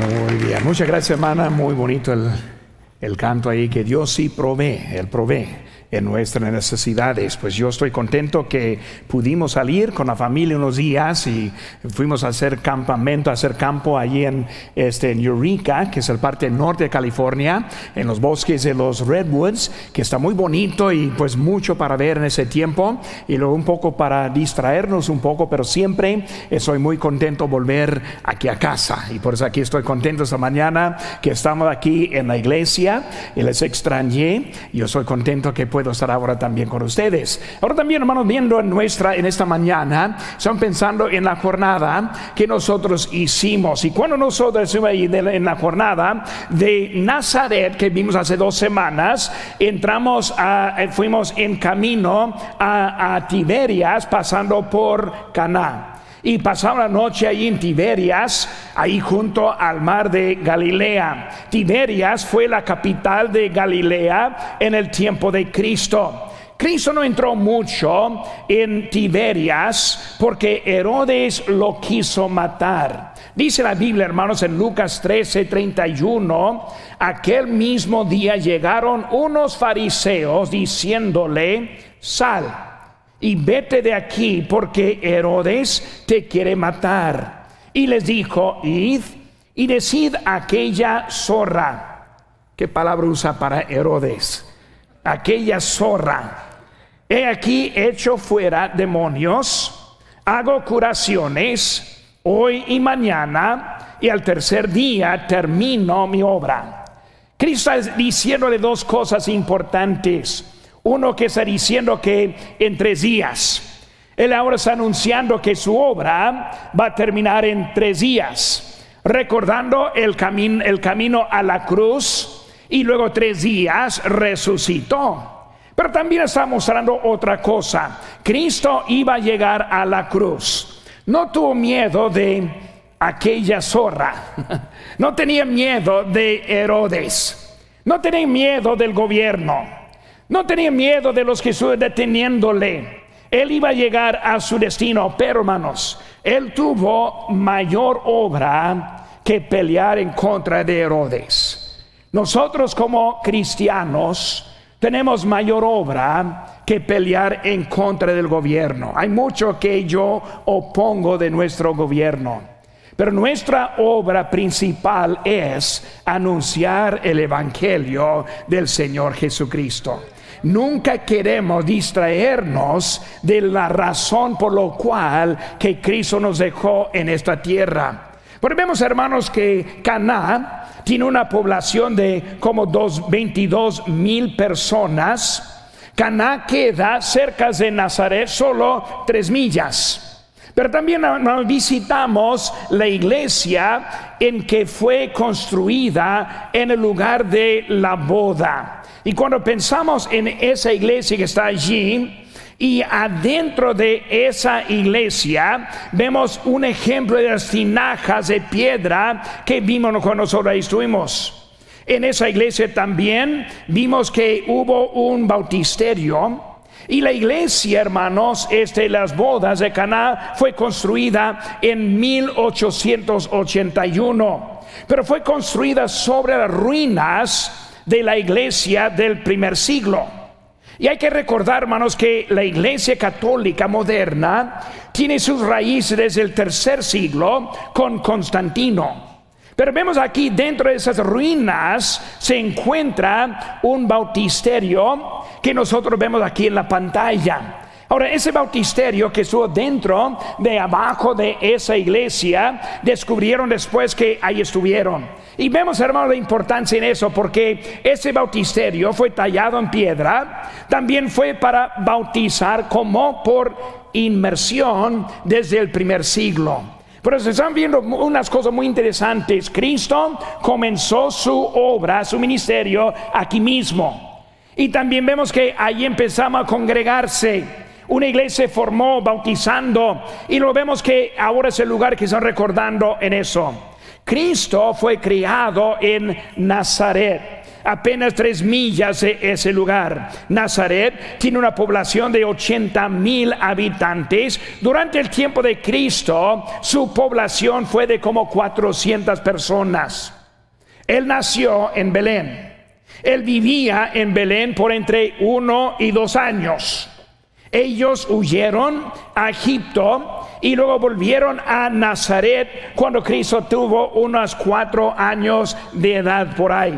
Muy bien, muchas gracias hermana, muy bonito el, el canto ahí, que Dios sí provee, Él provee en nuestras necesidades. Pues yo estoy contento que pudimos salir con la familia unos días y fuimos a hacer campamento, a hacer campo allí en, este, en Eureka, que es el parte norte de California, en los bosques de los Redwoods, que está muy bonito y pues mucho para ver en ese tiempo y luego un poco para distraernos un poco, pero siempre estoy muy contento volver aquí a casa y por eso aquí estoy contento esta mañana que estamos aquí en la iglesia y les extrañé. Yo soy contento que puedo estar ahora también con ustedes. Ahora también, hermanos, viendo en nuestra, en esta mañana, están pensando en la jornada que nosotros hicimos. Y cuando nosotros en la jornada de Nazaret, que vimos hace dos semanas, entramos a, eh, fuimos en camino a, a Tiberias, pasando por Caná y pasamos la noche ahí en Tiberias, ahí junto al mar de Galilea. Tiberias fue la capital de Galilea en el tiempo de Cristo. Cristo no entró mucho en Tiberias porque Herodes lo quiso matar. Dice la Biblia, hermanos, en Lucas 13, 31, aquel mismo día llegaron unos fariseos diciéndole, sal y vete de aquí porque Herodes te quiere matar. Y les dijo, id y decid aquella zorra. ¿Qué palabra usa para Herodes? Aquella zorra. He aquí hecho fuera demonios, hago curaciones hoy y mañana, y al tercer día termino mi obra. Cristo está diciéndole dos cosas importantes. Uno que está diciendo que en tres días. Él ahora está anunciando que su obra va a terminar en tres días, recordando el, el camino a la cruz y luego tres días resucitó. Pero también está mostrando otra cosa. Cristo iba a llegar a la cruz. No tuvo miedo de aquella zorra. No tenía miedo de Herodes. No tenía miedo del gobierno. No tenía miedo de los que deteniéndole. Él iba a llegar a su destino, pero hermanos, él tuvo mayor obra que pelear en contra de Herodes. Nosotros como cristianos tenemos mayor obra que pelear en contra del gobierno. Hay mucho que yo opongo de nuestro gobierno. Pero nuestra obra principal es anunciar el Evangelio del Señor Jesucristo. Nunca queremos distraernos de la razón por lo cual que Cristo nos dejó en esta tierra. Porque vemos, hermanos, que Caná tiene una población de como dos, 22 mil personas. Caná queda cerca de Nazaret, solo tres millas. Pero también visitamos la iglesia en que fue construida en el lugar de la boda. Y cuando pensamos en esa iglesia que está allí, y adentro de esa iglesia vemos un ejemplo de las tinajas de piedra que vimos cuando nosotros ahí estuvimos. En esa iglesia también vimos que hubo un bautisterio y la iglesia, hermanos, este, las bodas de Caná fue construida en 1881, pero fue construida sobre las ruinas de la iglesia del primer siglo. Y hay que recordar, hermanos, que la iglesia católica moderna tiene sus raíces desde el tercer siglo con Constantino. Pero vemos aquí dentro de esas ruinas se encuentra un bautisterio que nosotros vemos aquí en la pantalla. Ahora, ese bautisterio que estuvo dentro de abajo de esa iglesia, descubrieron después que ahí estuvieron. Y vemos, hermano, la importancia en eso, porque ese bautisterio fue tallado en piedra, también fue para bautizar como por inmersión desde el primer siglo. Pero se están viendo unas cosas muy interesantes. Cristo comenzó su obra, su ministerio aquí mismo. Y también vemos que ahí empezamos a congregarse. Una iglesia se formó bautizando y lo vemos que ahora es el lugar que están recordando en eso. Cristo fue criado en Nazaret. apenas tres millas de ese lugar. Nazaret tiene una población de 80 mil habitantes. Durante el tiempo de Cristo, su población fue de como 400 personas. Él nació en Belén. Él vivía en Belén por entre uno y dos años. Ellos huyeron a Egipto y luego volvieron a Nazaret cuando Cristo tuvo unos cuatro años de edad por ahí.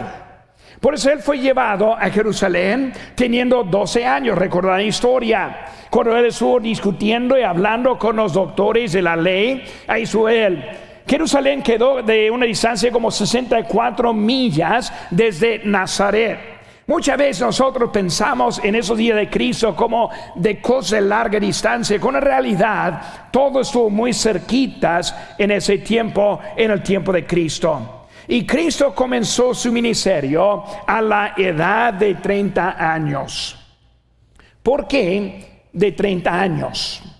Por eso él fue llevado a Jerusalén teniendo 12 años. Recordad la historia. Cuando él estuvo discutiendo y hablando con los doctores de la ley, ahí estuvo él. Jerusalén quedó de una distancia como 64 millas desde Nazaret. Muchas veces nosotros pensamos en esos días de Cristo como de cosas de larga distancia, con la realidad todo estuvo muy cerquitas en ese tiempo, en el tiempo de Cristo. Y Cristo comenzó su ministerio a la edad de 30 años. ¿Por qué de 30 años?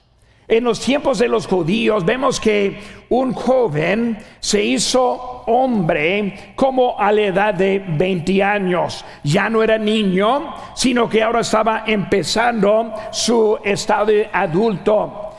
En los tiempos de los judíos vemos que un joven se hizo hombre como a la edad de 20 años. Ya no era niño, sino que ahora estaba empezando su estado de adulto.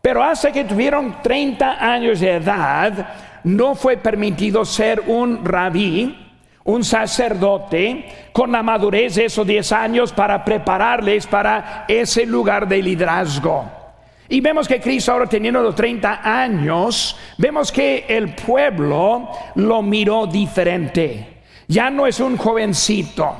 Pero hasta que tuvieron 30 años de edad, no fue permitido ser un rabí, un sacerdote, con la madurez de esos 10 años para prepararles para ese lugar de liderazgo. Y vemos que Cristo ahora teniendo los 30 años, vemos que el pueblo lo miró diferente. Ya no es un jovencito,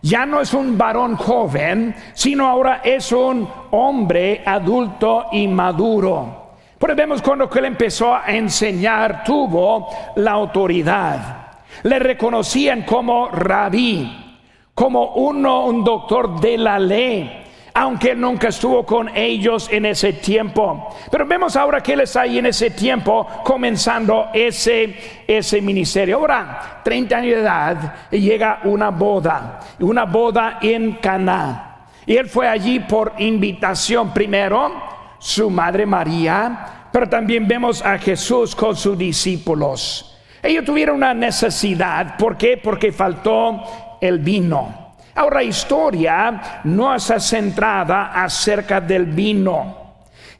ya no es un varón joven, sino ahora es un hombre adulto y maduro. Pero vemos cuando él empezó a enseñar, tuvo la autoridad. Le reconocían como rabí, como uno, un doctor de la ley aunque él nunca estuvo con ellos en ese tiempo. Pero vemos ahora que él está ahí en ese tiempo comenzando ese, ese ministerio. Ahora, 30 años de edad, llega una boda, una boda en Caná. Y él fue allí por invitación primero, su madre María, pero también vemos a Jesús con sus discípulos. Ellos tuvieron una necesidad, ¿por qué? Porque faltó el vino. Ahora, historia no está centrada acerca del vino.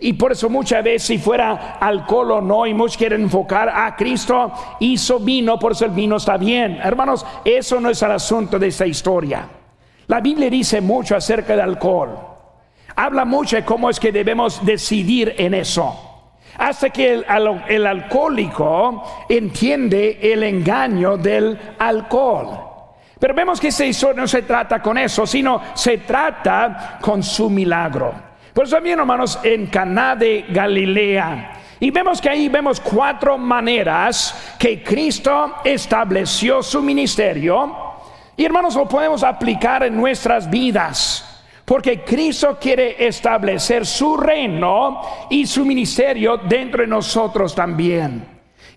Y por eso muchas veces si fuera alcohol o no, y muchos quieren enfocar a ah, Cristo hizo vino, por eso el vino está bien. Hermanos, eso no es el asunto de esta historia. La Biblia dice mucho acerca del alcohol. Habla mucho de cómo es que debemos decidir en eso. Hasta que el, el alcohólico entiende el engaño del alcohol. Pero vemos que esta historia no se trata con eso, sino se trata con su milagro. Por eso también, hermanos, en Caná de Galilea. Y vemos que ahí vemos cuatro maneras que Cristo estableció su ministerio. Y hermanos, lo podemos aplicar en nuestras vidas. Porque Cristo quiere establecer su reino y su ministerio dentro de nosotros también.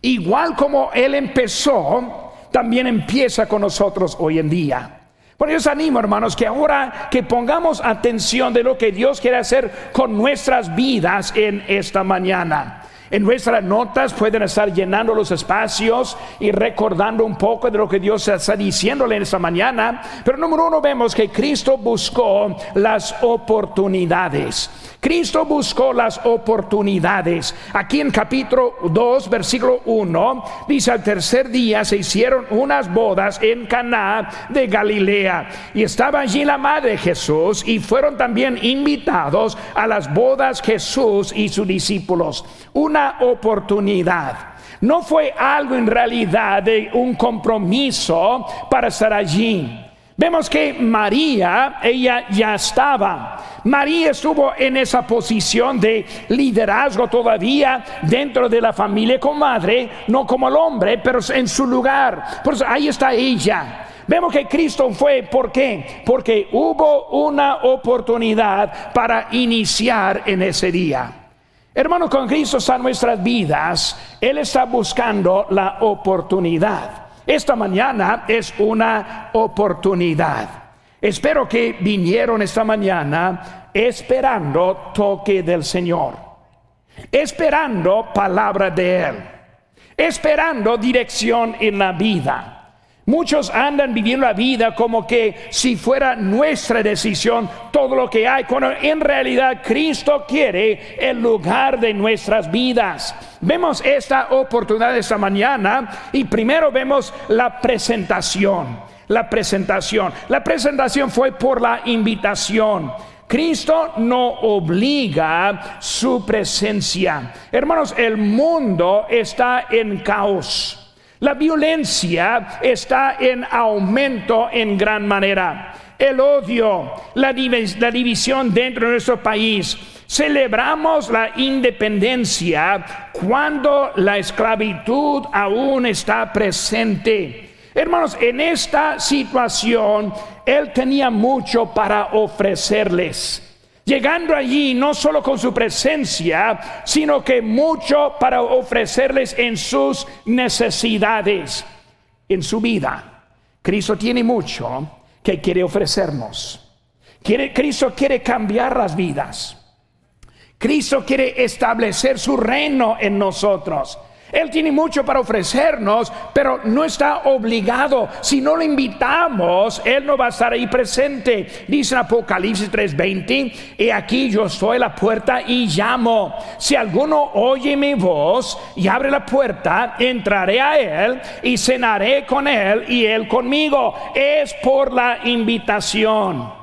Igual como Él empezó, también empieza con nosotros hoy en día. Por eso animo, hermanos, que ahora que pongamos atención de lo que Dios quiere hacer con nuestras vidas en esta mañana. En nuestras notas pueden estar llenando los espacios y recordando un poco de lo que Dios está diciéndole en esta mañana. Pero número uno vemos que Cristo buscó las oportunidades. Cristo buscó las oportunidades. Aquí en capítulo 2, versículo 1, dice al tercer día se hicieron unas bodas en Caná de Galilea y estaba allí la madre de Jesús y fueron también invitados a las bodas Jesús y sus discípulos. Una oportunidad. No fue algo en realidad de un compromiso para estar allí. Vemos que María, ella ya estaba. María estuvo en esa posición de liderazgo todavía dentro de la familia como madre, no como el hombre, pero en su lugar. Por eso ahí está ella. Vemos que Cristo fue, ¿por qué? Porque hubo una oportunidad para iniciar en ese día. Hermanos, con Cristo están nuestras vidas, Él está buscando la oportunidad. Esta mañana es una oportunidad. Espero que vinieron esta mañana esperando toque del Señor, esperando palabra de Él, esperando dirección en la vida. Muchos andan viviendo la vida como que si fuera nuestra decisión todo lo que hay, cuando en realidad Cristo quiere el lugar de nuestras vidas. Vemos esta oportunidad esta mañana y primero vemos la presentación. La presentación. La presentación fue por la invitación. Cristo no obliga su presencia. Hermanos, el mundo está en caos. La violencia está en aumento en gran manera. El odio, la, división dentro de nuestro país. Celebramos la independencia cuando la esclavitud aún está presente. Hermanos, en esta situación, Él tenía mucho para ofrecerles. Llegando allí no solo con su presencia, sino que mucho para ofrecerles en sus necesidades, en su vida. Cristo tiene mucho que quiere ofrecernos. Cristo quiere cambiar las vidas. Cristo quiere establecer su reino en nosotros. Él tiene mucho para ofrecernos, pero no está obligado. Si no lo invitamos, Él no va a estar ahí presente. Dice en Apocalipsis 3:20, y aquí yo estoy a la puerta y llamo. Si alguno oye mi voz y abre la puerta, entraré a Él y cenaré con Él y Él conmigo. Es por la invitación.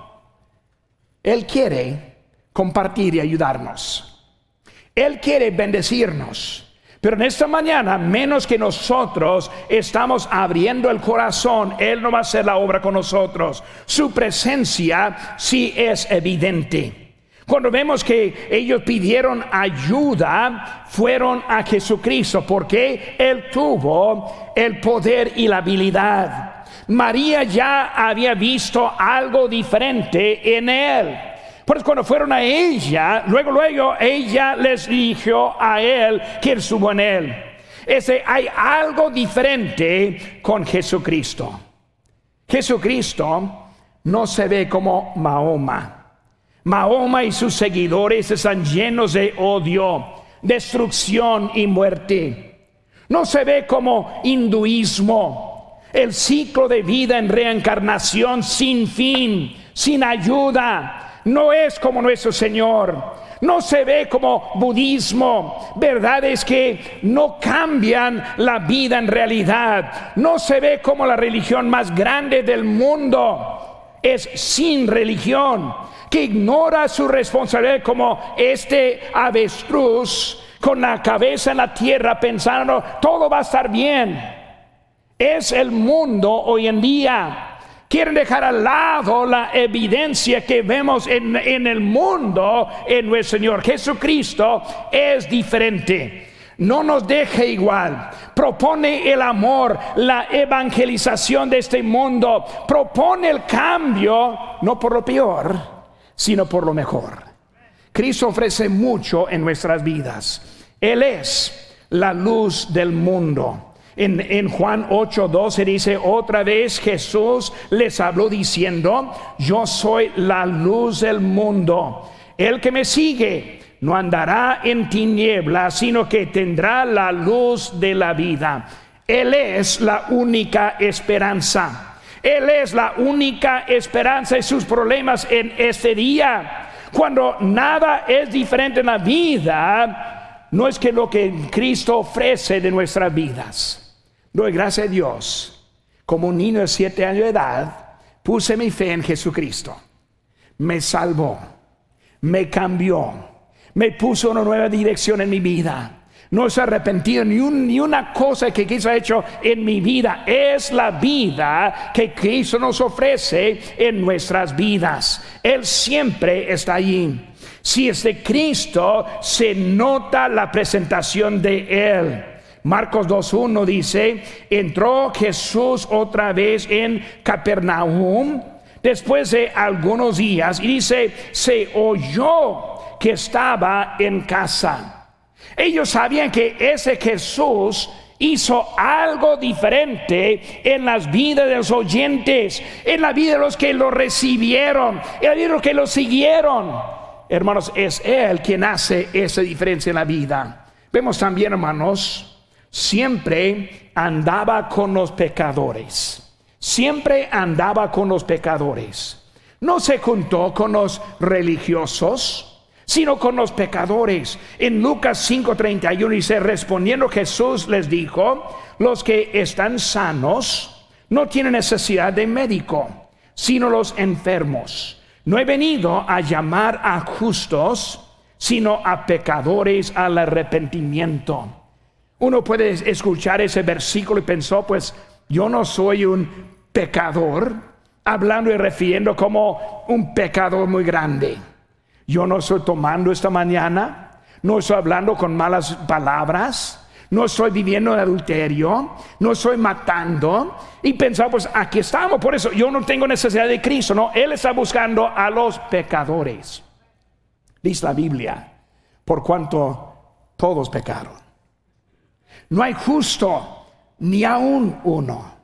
Él quiere compartir y ayudarnos. Él quiere bendecirnos. Pero en esta mañana, menos que nosotros estamos abriendo el corazón, Él no va a hacer la obra con nosotros. Su presencia sí es evidente. Cuando vemos que ellos pidieron ayuda, fueron a Jesucristo, porque Él tuvo el poder y la habilidad. María ya había visto algo diferente en Él. Pues cuando fueron a ella, luego, luego ella les dijo a él que estuvo en él. Ese, hay algo diferente con Jesucristo. Jesucristo no se ve como Mahoma. Mahoma y sus seguidores están llenos de odio, destrucción y muerte. No se ve como hinduismo, el ciclo de vida en reencarnación sin fin, sin ayuda, no es como nuestro Señor. No se ve como budismo. Verdades que no cambian la vida en realidad. No se ve como la religión más grande del mundo. Es sin religión. Que ignora su responsabilidad como este avestruz con la cabeza en la tierra pensando todo va a estar bien. Es el mundo hoy en día quieren dejar al lado la evidencia que vemos en, el mundo en nuestro Señor Jesucristo es diferente. No nos deje igual. Propone el amor, la evangelización de este mundo. Propone el cambio, no por lo peor, sino por lo mejor. Cristo ofrece mucho en nuestras vidas. Él es la luz del mundo. En, en, Juan 8, 12 dice, otra vez Jesús les habló diciendo, yo soy la luz del mundo. El que me sigue no andará en tinieblas, sino que tendrá la luz de la vida. Él es la única esperanza. Él es la única esperanza de sus problemas en este día. Cuando nada es diferente en la vida, no es que lo que Cristo ofrece de nuestras vidas. Doy gracias a Dios. Como un niño de siete años de edad, puse mi fe en Jesucristo. Me salvó, me cambió, me puso una nueva dirección en mi vida. No se arrepentido ni, una cosa que Cristo ha hecho en mi vida. Es la vida que Cristo nos ofrece en nuestras vidas. Él siempre está allí. Si es de Cristo, se nota la presentación de Él. Marcos 2.1 dice, entró Jesús otra vez en Capernaum después de algunos días y dice, se oyó que estaba en casa. Ellos sabían que ese Jesús hizo algo diferente en las vidas de los oyentes, en la vida de los que lo recibieron, en la vida de los que lo siguieron. Hermanos, es Él quien hace esa diferencia en la vida. Vemos también, hermanos, siempre andaba con los pecadores. siempre andaba con los pecadores. No se juntó con los religiosos, sino con los pecadores. En Lucas 5:31 dice, respondiendo Jesús les dijo, los que están sanos no tienen necesidad de médico, sino los enfermos. No he venido a llamar a justos, sino a pecadores al arrepentimiento. Uno puede escuchar ese versículo y pensó, pues yo no soy un pecador, hablando y refiriendo como un pecador muy grande. Yo no estoy tomando esta mañana, no estoy hablando con malas palabras, no estoy viviendo en adulterio, no estoy matando. Y pensaba, pues aquí estamos, por eso yo no tengo necesidad de Cristo, no, Él está buscando a los pecadores. Dice la Biblia, por cuanto todos pecaron. No hay justo ni aún uno.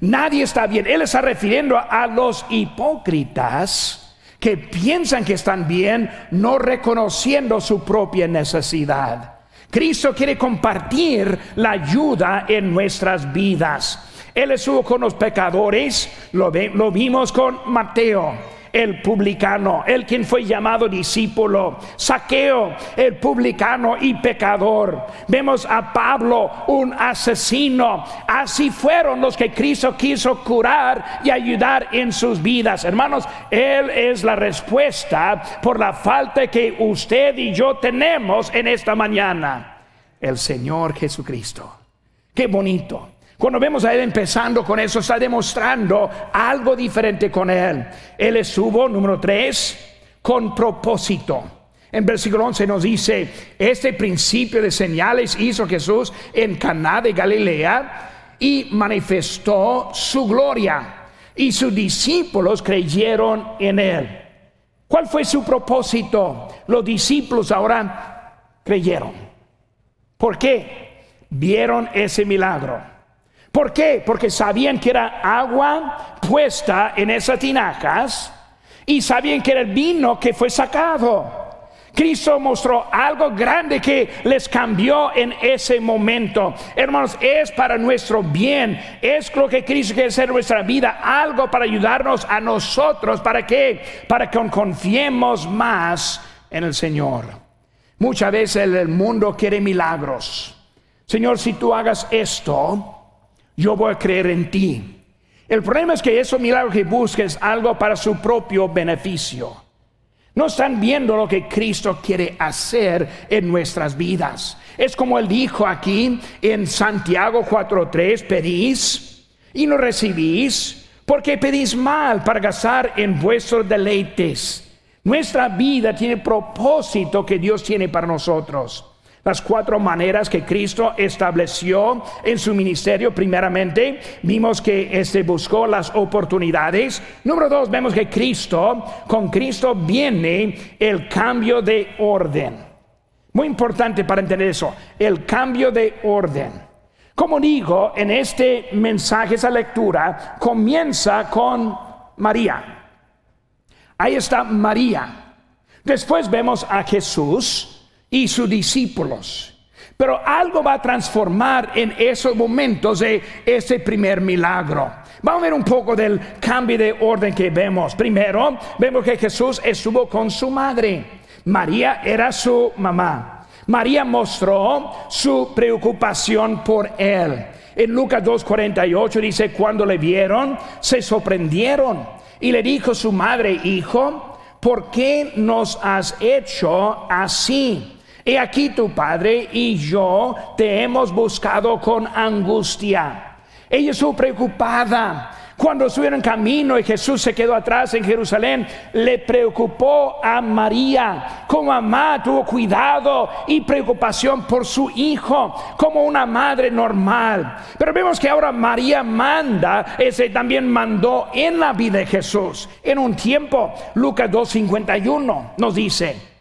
Nadie está bien. Él está refiriendo a los hipócritas que piensan que están bien, no reconociendo su propia necesidad. Cristo quiere compartir la ayuda en nuestras vidas. Él estuvo con los pecadores, lo, lo vimos con Mateo el publicano, el quien fue llamado discípulo, Saqueo, el publicano y pecador. Vemos a Pablo, un asesino. Así fueron los que Cristo quiso curar y ayudar en sus vidas. Hermanos, Él es la respuesta por la falta que usted y yo tenemos en esta mañana. El Señor Jesucristo. Qué bonito. Cuando vemos a Él empezando con eso, está demostrando algo diferente con Él. Él estuvo, número tres, con propósito. En versículo 11 nos dice, este principio de señales hizo Jesús en Caná de Galilea y manifestó su gloria. Y sus discípulos creyeron en Él. ¿Cuál fue su propósito? Los discípulos ahora creyeron. ¿Por qué? Vieron ese milagro ¿Por qué? Porque sabían que era agua puesta en esas tinajas y sabían que era el vino que fue sacado. Cristo mostró algo grande que les cambió en ese momento. Hermanos, es para nuestro bien. Es lo que Cristo quiere hacer en nuestra vida. Algo para ayudarnos a nosotros. ¿Para qué? Para que confiemos más en el Señor. Muchas veces el mundo quiere milagros. Señor, si tú hagas esto, yo voy a creer en ti. El problema es que esos milagros que busques algo para su propio beneficio. No están viendo lo que Cristo quiere hacer en nuestras vidas. Es como él dijo aquí en Santiago 4:3, pedís y no recibís, porque pedís mal para gastar en vuestros deleites. Nuestra vida tiene propósito que Dios tiene para nosotros las cuatro maneras que Cristo estableció en su ministerio. Primeramente, vimos que este buscó las oportunidades. Número dos, vemos que Cristo, con Cristo viene el cambio de orden. Muy importante para entender eso, el cambio de orden. Como digo, en este mensaje, esa lectura comienza con María. Ahí está María. Después vemos a Jesús y sus discípulos. Pero algo va a transformar en esos momentos de ese primer milagro. Vamos a ver un poco del cambio de orden que vemos. Primero, vemos que Jesús estuvo con su madre. María era su mamá. María mostró su preocupación por él. En Lucas 2.48 dice, cuando le vieron, se sorprendieron. Y le dijo su madre, hijo, ¿por qué nos has hecho así? He aquí tu padre y yo te hemos buscado con angustia. Ella estuvo preocupada. Cuando estuvieron en camino y Jesús se quedó atrás en Jerusalén, le preocupó a María. Como mamá tuvo cuidado y preocupación por su hijo, como una madre normal. Pero vemos que ahora María manda, ese también mandó en la vida de Jesús. En un tiempo, Lucas 2.51 nos dice,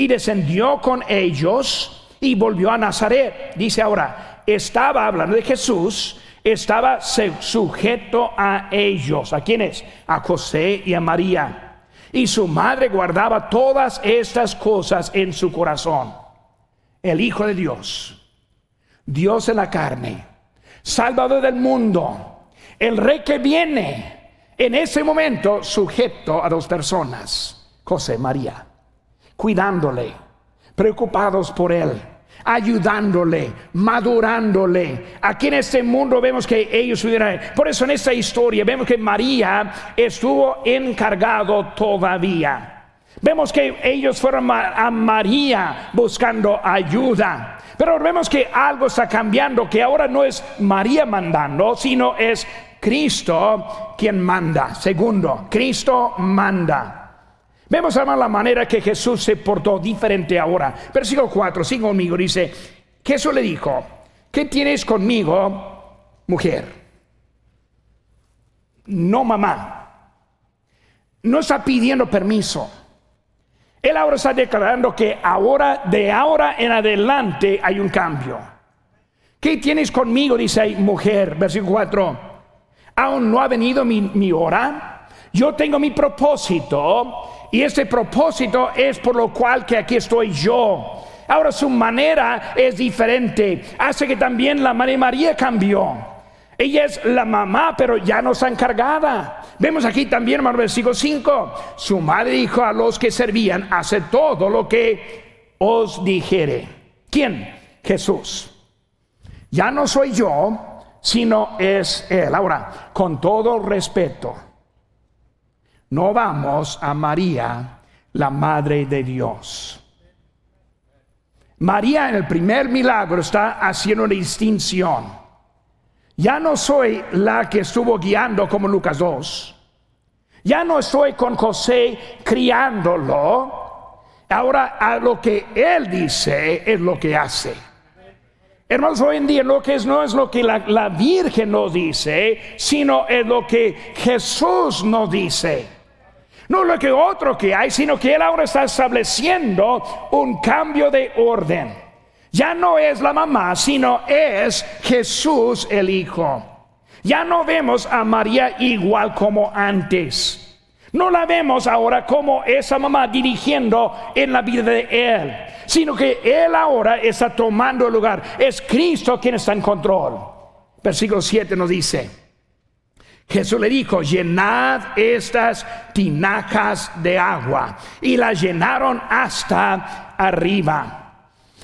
y descendió con ellos y volvió a Nazaret. Dice ahora, estaba hablando de Jesús, estaba sujeto a ellos. ¿A quiénes? A José y a María. Y su madre guardaba todas estas cosas en su corazón. El Hijo de Dios, Dios en la carne, Salvador del mundo, El rey que viene en ese momento sujeto a dos personas, José y María, cuidándole, preocupados por él ayudándole, madurándole. Aquí en este mundo vemos que ellos hubieran... Por eso en esta historia vemos que María estuvo encargado todavía. Vemos que ellos fueron a María buscando ayuda. Pero vemos que algo está cambiando, que ahora no es María mandando, sino es Cristo quien manda. Segundo, Cristo manda. Vemos además la manera que Jesús se portó diferente ahora. Versículo 4, sigue conmigo, dice, Jesús le dijo, ¿qué tienes conmigo, mujer? No mamá. No está pidiendo permiso. Él ahora está declarando que ahora, de ahora en adelante, hay un cambio. ¿Qué tienes conmigo? Dice mujer, versículo 4. Aún no ha venido mi hora. Yo tengo mi propósito y ese propósito es por lo cual que aquí estoy yo. Ahora su manera es diferente. Hace que también la María María cambió. Ella es la mamá, pero ya no está encargada. Vemos aquí también, hermano, versículo 5. Su madre dijo a los que servían, hace todo lo que os dijere. ¿Quién? Jesús. Ya no soy yo, sino es Él. Ahora, con todo respeto no vamos a María, la Madre de Dios. María en el primer milagro está haciendo una distinción. Ya no soy la que estuvo guiando como Lucas 2. Ya no estoy con José criándolo. Ahora a lo que él dice es lo que hace. Hermanos, hoy en día lo que es no es lo que la, la Virgen nos dice, sino es lo que Jesús nos dice. No lo que otro que hay, sino que Él ahora está estableciendo un cambio de orden. Ya no es la mamá, sino es Jesús el Hijo. Ya no vemos a María igual como antes. No la vemos ahora como esa mamá dirigiendo en la vida de Él, sino que Él ahora está tomando el lugar. Es Cristo quien está en control. Versículo 7 nos dice, Jesús le dijo, llenad estas tinajas de agua. Y las llenaron hasta arriba.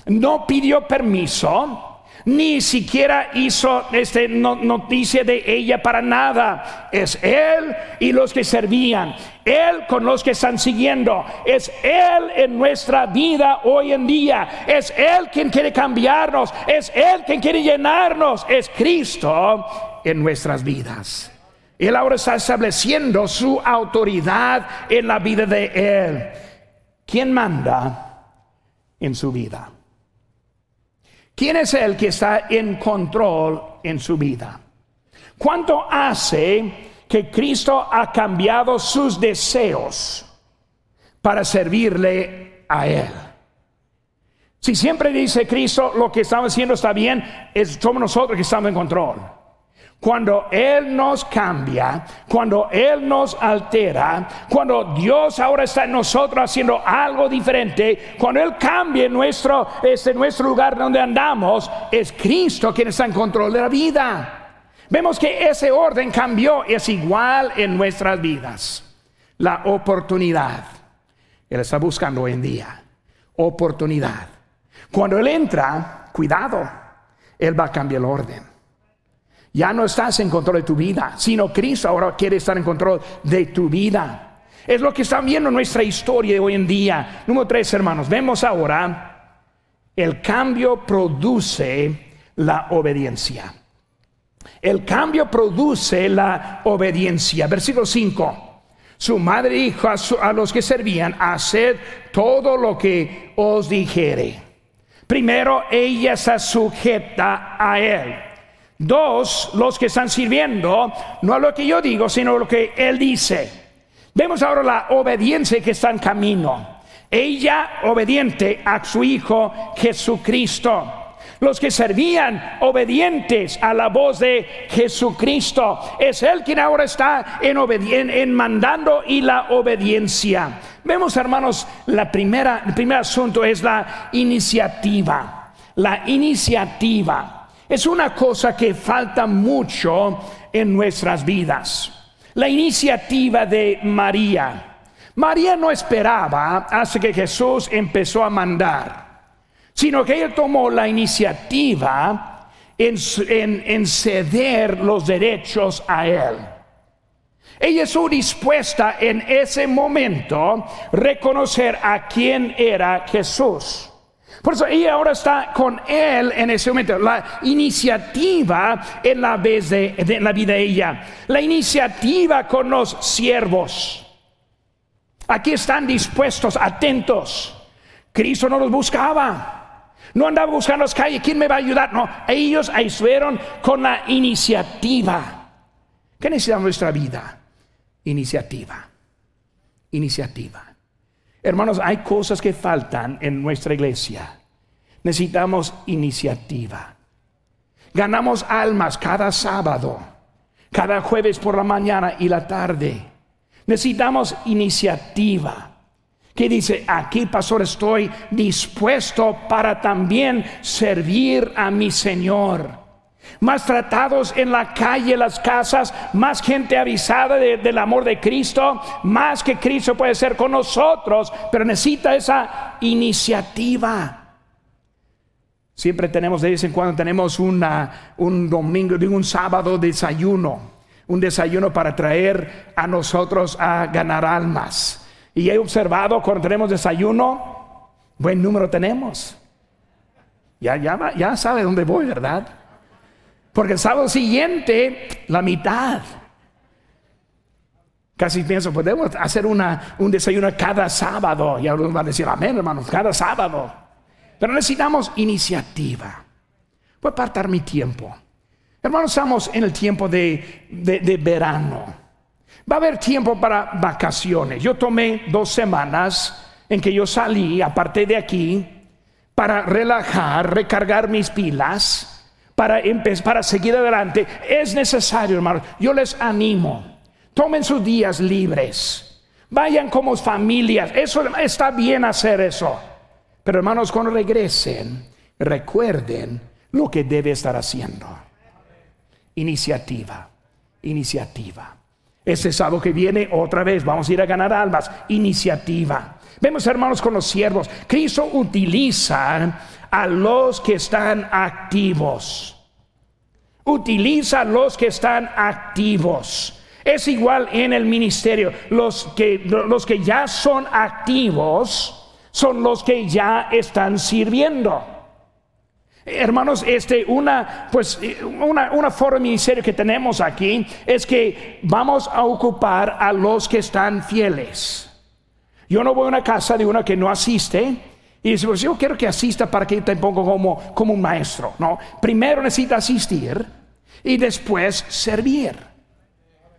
No pidió permiso, ni siquiera hizo este, noticia de ella para nada. Es Él y los que servían. Él con los que están siguiendo. Es Él en nuestra vida hoy en día. Es Él quien quiere cambiarnos. Es Él quien quiere llenarnos. Es Cristo en nuestras vidas. Él ahora está estableciendo su autoridad en la vida de Él. ¿Quién manda en su vida? ¿Quién es el que está en control en su vida? ¿Cuánto hace que Cristo ha cambiado sus deseos para servirle a Él? Si siempre dice Cristo lo que estamos haciendo está bien, es somos nosotros que estamos en control. Cuando Él nos cambia, cuando Él nos altera, cuando Dios ahora está en nosotros haciendo algo diferente, cuando Él cambia nuestro, este, nuestro lugar donde andamos, es Cristo quien está en control de la vida. Vemos que ese orden cambió, es igual en nuestras vidas. La oportunidad. Él está buscando hoy en día. Oportunidad. Cuando Él entra, cuidado, Él va a cambiar el orden. Ya no estás en control de tu vida, sino Cristo ahora quiere estar en control de tu vida. Es lo que están viendo en nuestra historia de hoy en día. Número tres, hermanos, vemos ahora el cambio produce la obediencia. El cambio produce la obediencia. Versículo 5. Su madre dijo a, a, los que servían, haced todo lo que os dijere. Primero, ella se sujeta a él. Dos, los que están sirviendo, no lo que yo digo, sino lo que Él dice. Vemos ahora la obediencia que está en camino. Ella obediente a su Hijo Jesucristo. Los que servían obedientes a la voz de Jesucristo. Es Él quien ahora está en, en mandando y la obediencia. Vemos, hermanos, la primera, el primer asunto es la iniciativa. La iniciativa. Es una cosa que falta mucho en nuestras vidas. La iniciativa de María. María no esperaba hasta que Jesús empezó a mandar, sino que ella tomó la iniciativa en, ceder los derechos a él. Ella estuvo dispuesta en ese momento reconocer a quién era Jesús. Por eso ella ahora está con él en ese momento. La iniciativa en la, vida de ella. La iniciativa con los siervos. Aquí están dispuestos, atentos. Cristo no los buscaba. No andaba buscando las calles. ¿Quién me va a ayudar? No, ellos estuvieron con la iniciativa. ¿Qué necesita nuestra vida? Iniciativa. Iniciativa. Hermanos, hay cosas que faltan en nuestra iglesia. Necesitamos iniciativa. Ganamos almas cada sábado, cada jueves por la mañana y la tarde. Necesitamos iniciativa. Que dice, aquí pastor estoy dispuesto para también servir a mi Señor más tratados en la calle, las casas, más gente avisada del amor de Cristo, más que Cristo puede ser con nosotros, pero necesita esa iniciativa. Siempre tenemos de vez en cuando tenemos una, un domingo, un sábado desayuno, un desayuno para traer a nosotros a ganar almas. Y he observado cuando tenemos desayuno, buen número tenemos. Ya, ya, ya sabe dónde voy, ¿verdad? Porque el sábado siguiente, la mitad. Casi pienso, podemos hacer un desayuno cada sábado. Y algunos van a decir, amén, hermanos, cada sábado. Pero necesitamos iniciativa. Voy a apartar mi tiempo. Hermanos, estamos en el tiempo de, de verano. Va a haber tiempo para vacaciones. Yo tomé dos semanas en que yo salí, aparte de aquí, para relajar, recargar mis pilas para, para seguir adelante, es necesario, hermanos. Yo les animo. Tomen sus días libres. Vayan como familias. Eso está bien hacer eso. Pero hermanos, cuando regresen, recuerden lo que debe estar haciendo. Iniciativa. Iniciativa. Este sábado que viene, otra vez, vamos a ir a ganar almas. Iniciativa. Vemos, hermanos, con los siervos. Cristo utiliza a los que están activos. Utiliza a los que están activos. Es igual en el ministerio. Los que, los que ya son activos son los que ya están sirviendo. Hermanos, este, una, pues, una, una forma de ministerio que tenemos aquí es que vamos a ocupar a los que están fieles. Yo no voy a una casa de una que no asiste y dice, pues yo quiero que asista para que te ponga como, como un maestro. No, primero necesita asistir y después servir.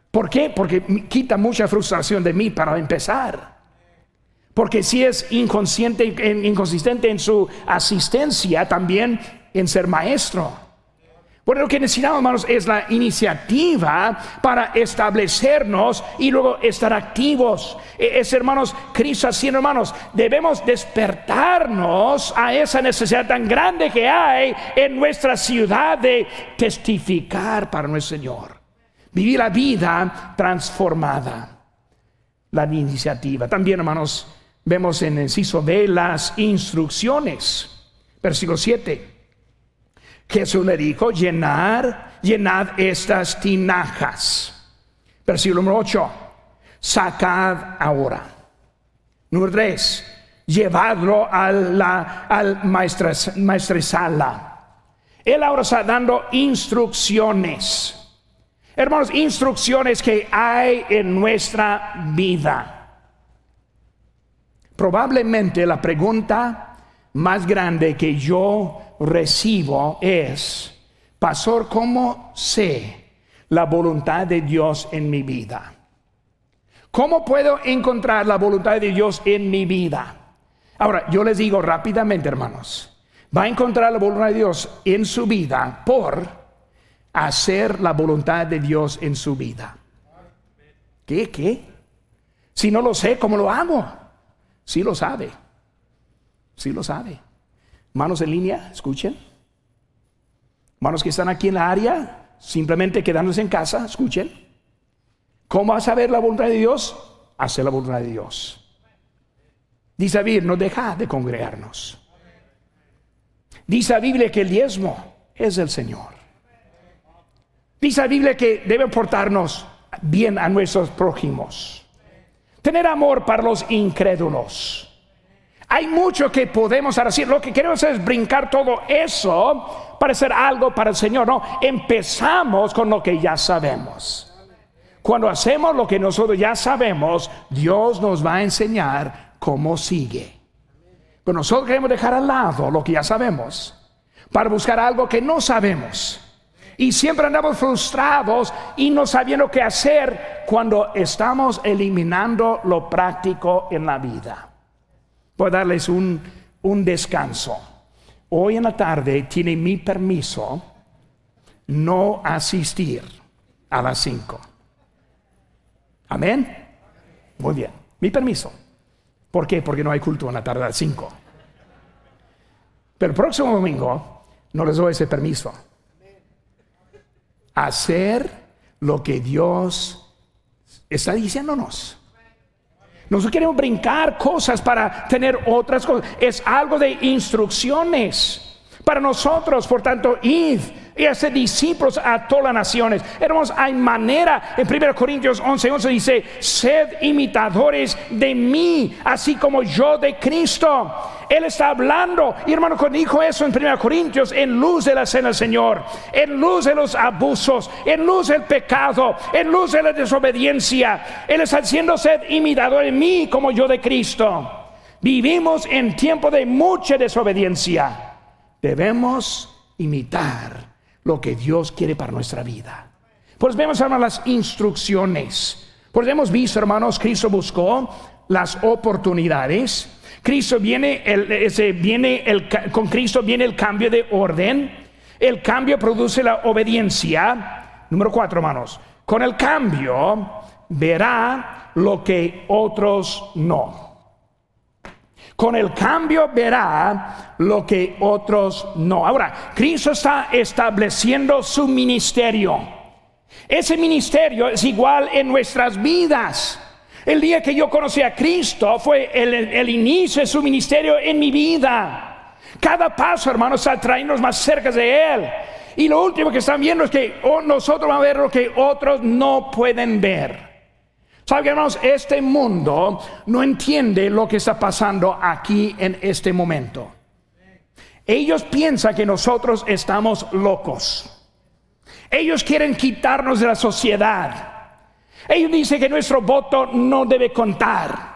¿Por qué? Porque quita mucha frustración de mí para empezar. Porque si es inconsciente, inconsistente en su asistencia, también en ser maestro. Bueno, lo que necesitamos, hermanos, es la iniciativa para establecernos y luego estar activos. E, es, hermanos, Cristo haciendo, hermanos, debemos despertarnos a esa necesidad tan grande que hay en nuestra ciudad de testificar para nuestro Señor. Vivir la vida transformada. La iniciativa. También, hermanos, vemos en el inciso B las instrucciones. Versículo 7. Jesús le dijo, llenar, llenad estas tinajas. Versículo número 8, sacad ahora. Número 3, llevadlo a la, al maestresala. Él ahora está dando instrucciones. Hermanos, instrucciones que hay en nuestra vida. Probablemente la pregunta más grande que yo recibo es, Pastor, ¿cómo sé la voluntad de Dios en mi vida? ¿Cómo puedo encontrar la voluntad de Dios en mi vida? Ahora, yo les digo rápidamente, hermanos, va a encontrar la voluntad de Dios en su vida por hacer la voluntad de Dios en su vida. ¿Qué? ¿Qué? Si no lo sé, ¿cómo lo hago? Sí lo sabe. Sí lo sabe. Manos en línea, escuchen. Hermanos que están aquí en la área, simplemente quedándose en casa, escuchen. ¿Cómo a saber la voluntad de Dios? Hacer la voluntad de Dios. Dice la Biblia, no deja de congregarnos. Dice la Biblia que el diezmo es el Señor. Dice la Biblia que debe portarnos bien a nuestros prójimos. Tener amor para los incrédulos. Hay mucho que podemos hacer. Lo que queremos es brincar todo eso para hacer algo para el Señor. No, empezamos con lo que ya sabemos. Cuando hacemos lo que nosotros ya sabemos, Dios nos va a enseñar cómo sigue. Pero nosotros queremos dejar al lado lo que ya sabemos para buscar algo que no sabemos. Y siempre andamos frustrados y no sabiendo qué hacer cuando estamos eliminando lo práctico en la vida. Voy a darles un, un descanso. Hoy en la tarde tiene mi permiso no asistir a las 5. Amén. Muy bien. Mi permiso. ¿Por qué? Porque no hay culto en la tarde a las 5. Pero el próximo domingo no les doy ese permiso hacer lo que Dios está diciéndonos. Nosotros queremos brincar cosas para tener otras cosas. Es algo de instrucciones para nosotros. Por tanto, id y hacer discípulos a todas las naciones. Hermanos, hay manera, en 1 Corintios 11, 11 dice, sed imitadores de mí, así como yo de Cristo. Él está hablando, y hermano, cuando dijo eso en 1 Corintios, en luz de la cena del Señor, en luz de los abusos, en luz del pecado, en luz de la desobediencia, Él está diciendo, sed imitador de mí, como yo de Cristo. Vivimos en tiempo de mucha desobediencia. Debemos imitar lo que Dios quiere para nuestra vida. Pues vemos, hermanos, las instrucciones. Pues hemos visto, hermanos, Cristo buscó las oportunidades. Cristo viene, el, ese, viene con Cristo viene el cambio de orden. El cambio produce la obediencia. Número cuatro, hermanos. Con el cambio verá lo que otros no. Con el cambio verá lo que otros no. Ahora, Cristo está estableciendo su ministerio. Ese ministerio es igual en nuestras vidas. El día que yo conocí a Cristo fue el, inicio de su ministerio en mi vida. Cada paso, hermanos, está trayéndonos más cerca de Él. Y lo último que están viendo es que oh, nosotros vamos a ver lo que otros no pueden ver. ¿Saben, hermanos? Este mundo no entiende lo que está pasando aquí en este momento. Ellos piensan que nosotros estamos locos. Ellos quieren quitarnos de la sociedad. Ellos dicen que nuestro voto no debe contar.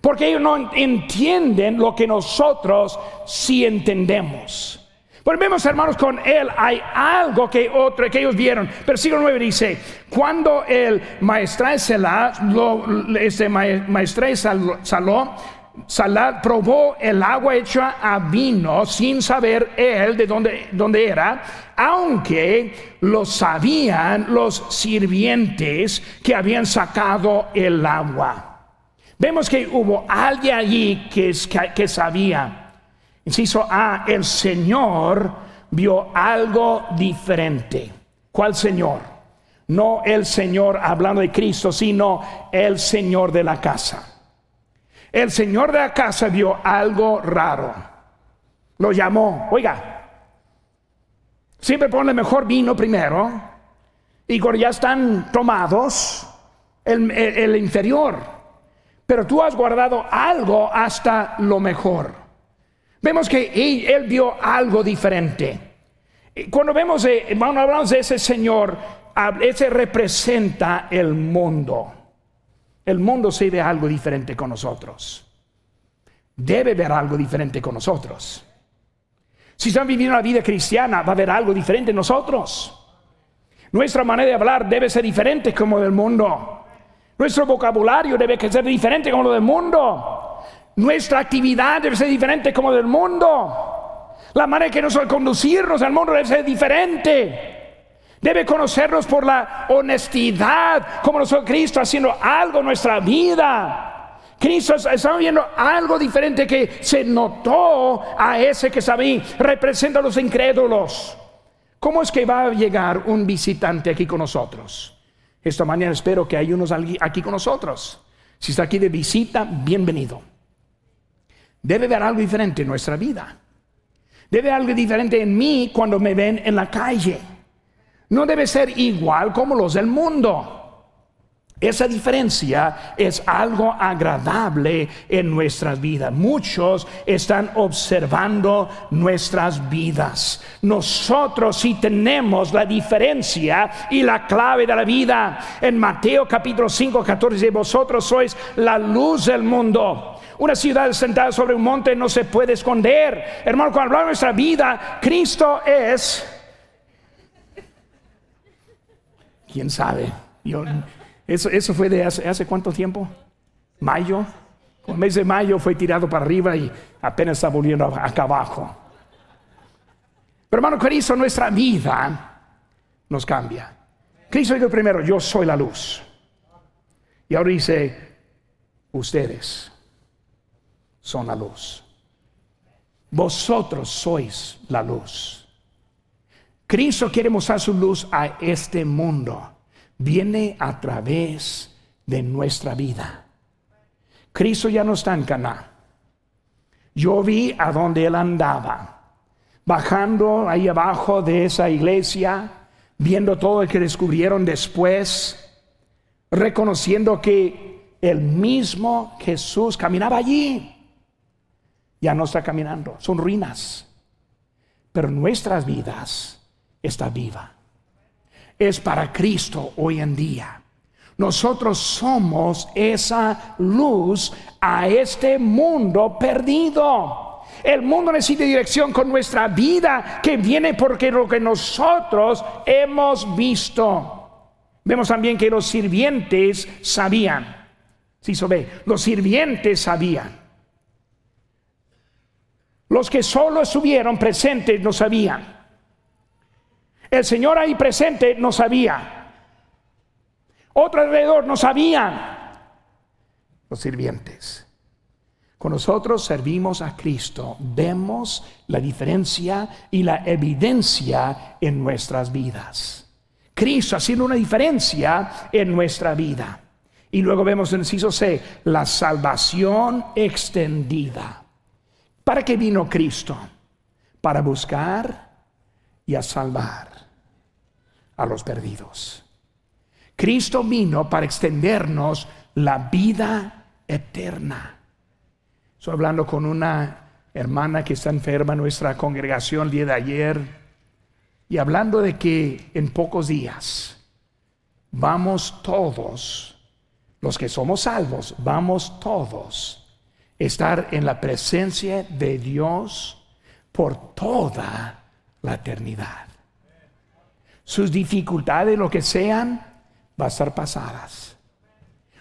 Porque ellos no entienden lo que nosotros sí entendemos. Volvemos hermanos con él, hay algo que otro que ellos vieron. Versículo 9 dice, cuando el maestra Salá, este maestra Saló, probó el agua hecha a vino sin saber él de dónde, dónde era, aunque lo sabían los sirvientes que habían sacado el agua. Vemos que hubo alguien allí que, que sabía. Inciso A, el Señor vio algo diferente. ¿Cuál Señor? No el Señor hablando de Cristo, sino el Señor de la casa. El Señor de la casa vio algo raro. Lo llamó, oiga, siempre pone mejor vino primero y cuando ya están tomados, el, el inferior. Pero tú has guardado algo hasta lo mejor. Vemos que él, vio algo diferente. Cuando vemos, cuando hablamos de ese Señor, ese representa el mundo. El mundo se ve algo diferente con nosotros. Debe ver algo diferente con nosotros. Si están viviendo la vida cristiana, va a haber algo diferente en nosotros. Nuestra manera de hablar debe ser diferente como del mundo. Nuestro vocabulario debe ser diferente como lo del mundo. Nuestra actividad debe ser diferente como del mundo. La manera que nosotros conducirnos al mundo debe ser diferente. Debe conocernos por la honestidad, como nosotros Cristo haciendo algo en nuestra vida. Cristo está viendo algo diferente que se notó a ese que sabía, representa a los incrédulos. ¿Cómo es que va a llegar un visitante aquí con nosotros? Esta mañana espero que hay unos aquí con nosotros. Si está aquí de visita, bienvenido. Debe haber algo diferente en nuestra vida. Debe haber algo diferente en mí cuando me ven en la calle. No debe ser igual como los del mundo. Esa diferencia es algo agradable en nuestras vidas. Muchos están observando nuestras vidas. Nosotros sí tenemos la diferencia y la clave de la vida. En Mateo capítulo 5, 14, vosotros sois la luz del mundo. Una ciudad sentada sobre un monte no se puede esconder. Hermano, cuando hablamos de nuestra vida, Cristo es... ¿Quién sabe? Yo eso, fue de hace, cuánto tiempo? Mayo. El mes de mayo fue tirado para arriba y apenas está volviendo acá abajo. Pero hermano Cristo, nuestra vida nos cambia. Cristo dijo primero, yo soy la luz. Y ahora dice, ustedes son la luz. Vosotros sois la luz. Cristo quiere mostrar su luz a este mundo viene a través de nuestra vida. Cristo ya no está en Caná. Yo vi a donde él andaba, bajando ahí abajo de esa iglesia, viendo todo lo que descubrieron después, reconociendo que el mismo Jesús caminaba allí. Ya no está caminando, son ruinas. Pero nuestras vidas está viva es para Cristo hoy en día. Nosotros somos esa luz a este mundo perdido. El mundo necesita dirección con nuestra vida que viene porque lo que nosotros hemos visto. Vemos también que los sirvientes sabían. Si se ve, los sirvientes sabían. Los que solo estuvieron presentes no sabían. El Señor ahí presente no sabía. Otro alrededor no sabían. Los sirvientes. Con nosotros servimos a Cristo, vemos la diferencia y la evidencia en nuestras vidas. Cristo haciendo una diferencia en nuestra vida. Y luego vemos en el inciso C, la salvación extendida. ¿Para qué vino Cristo? Para buscar y a salvar a los perdidos. Cristo vino para extendernos la vida eterna. Estoy hablando con una hermana que está enferma en nuestra congregación el día de ayer y hablando de que en pocos días vamos todos, los que somos salvos, vamos todos estar en la presencia de Dios por toda la eternidad sus dificultades, lo que sean, van a estar pasadas.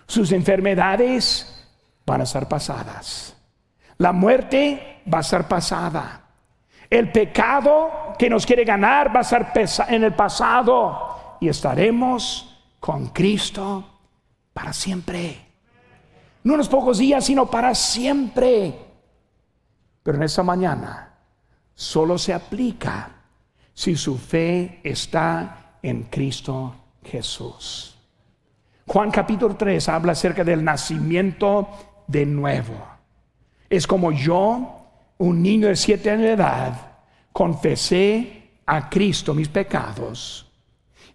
Sus enfermedades van a estar pasadas. La muerte va a estar pasada. El pecado que nos quiere ganar va a estar en el pasado y estaremos con Cristo para siempre. No unos pocos días, sino para siempre. Pero en esa mañana solo se aplica si su fe está en Cristo Jesús. Juan capítulo 3 habla acerca del nacimiento de nuevo. Es como yo, un niño de siete años de edad, confesé a Cristo mis pecados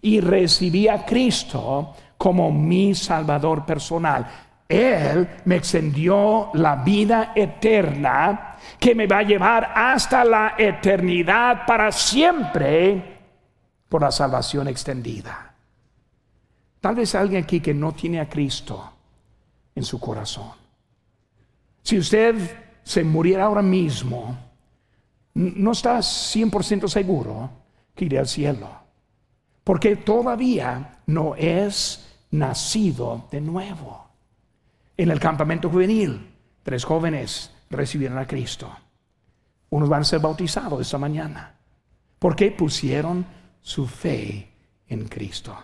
y recibí a Cristo como mi Salvador personal. Él me extendió la vida eterna que me va a llevar hasta la eternidad para siempre por la salvación extendida. Tal vez alguien aquí que no tiene a Cristo en su corazón. Si usted se muriera ahora mismo, no está 100% seguro que irá al cielo, porque todavía no es nacido de nuevo en el campamento juvenil, tres jóvenes recibieron a Cristo. Unos van a ser bautizados esta mañana. porque pusieron su fe en Cristo?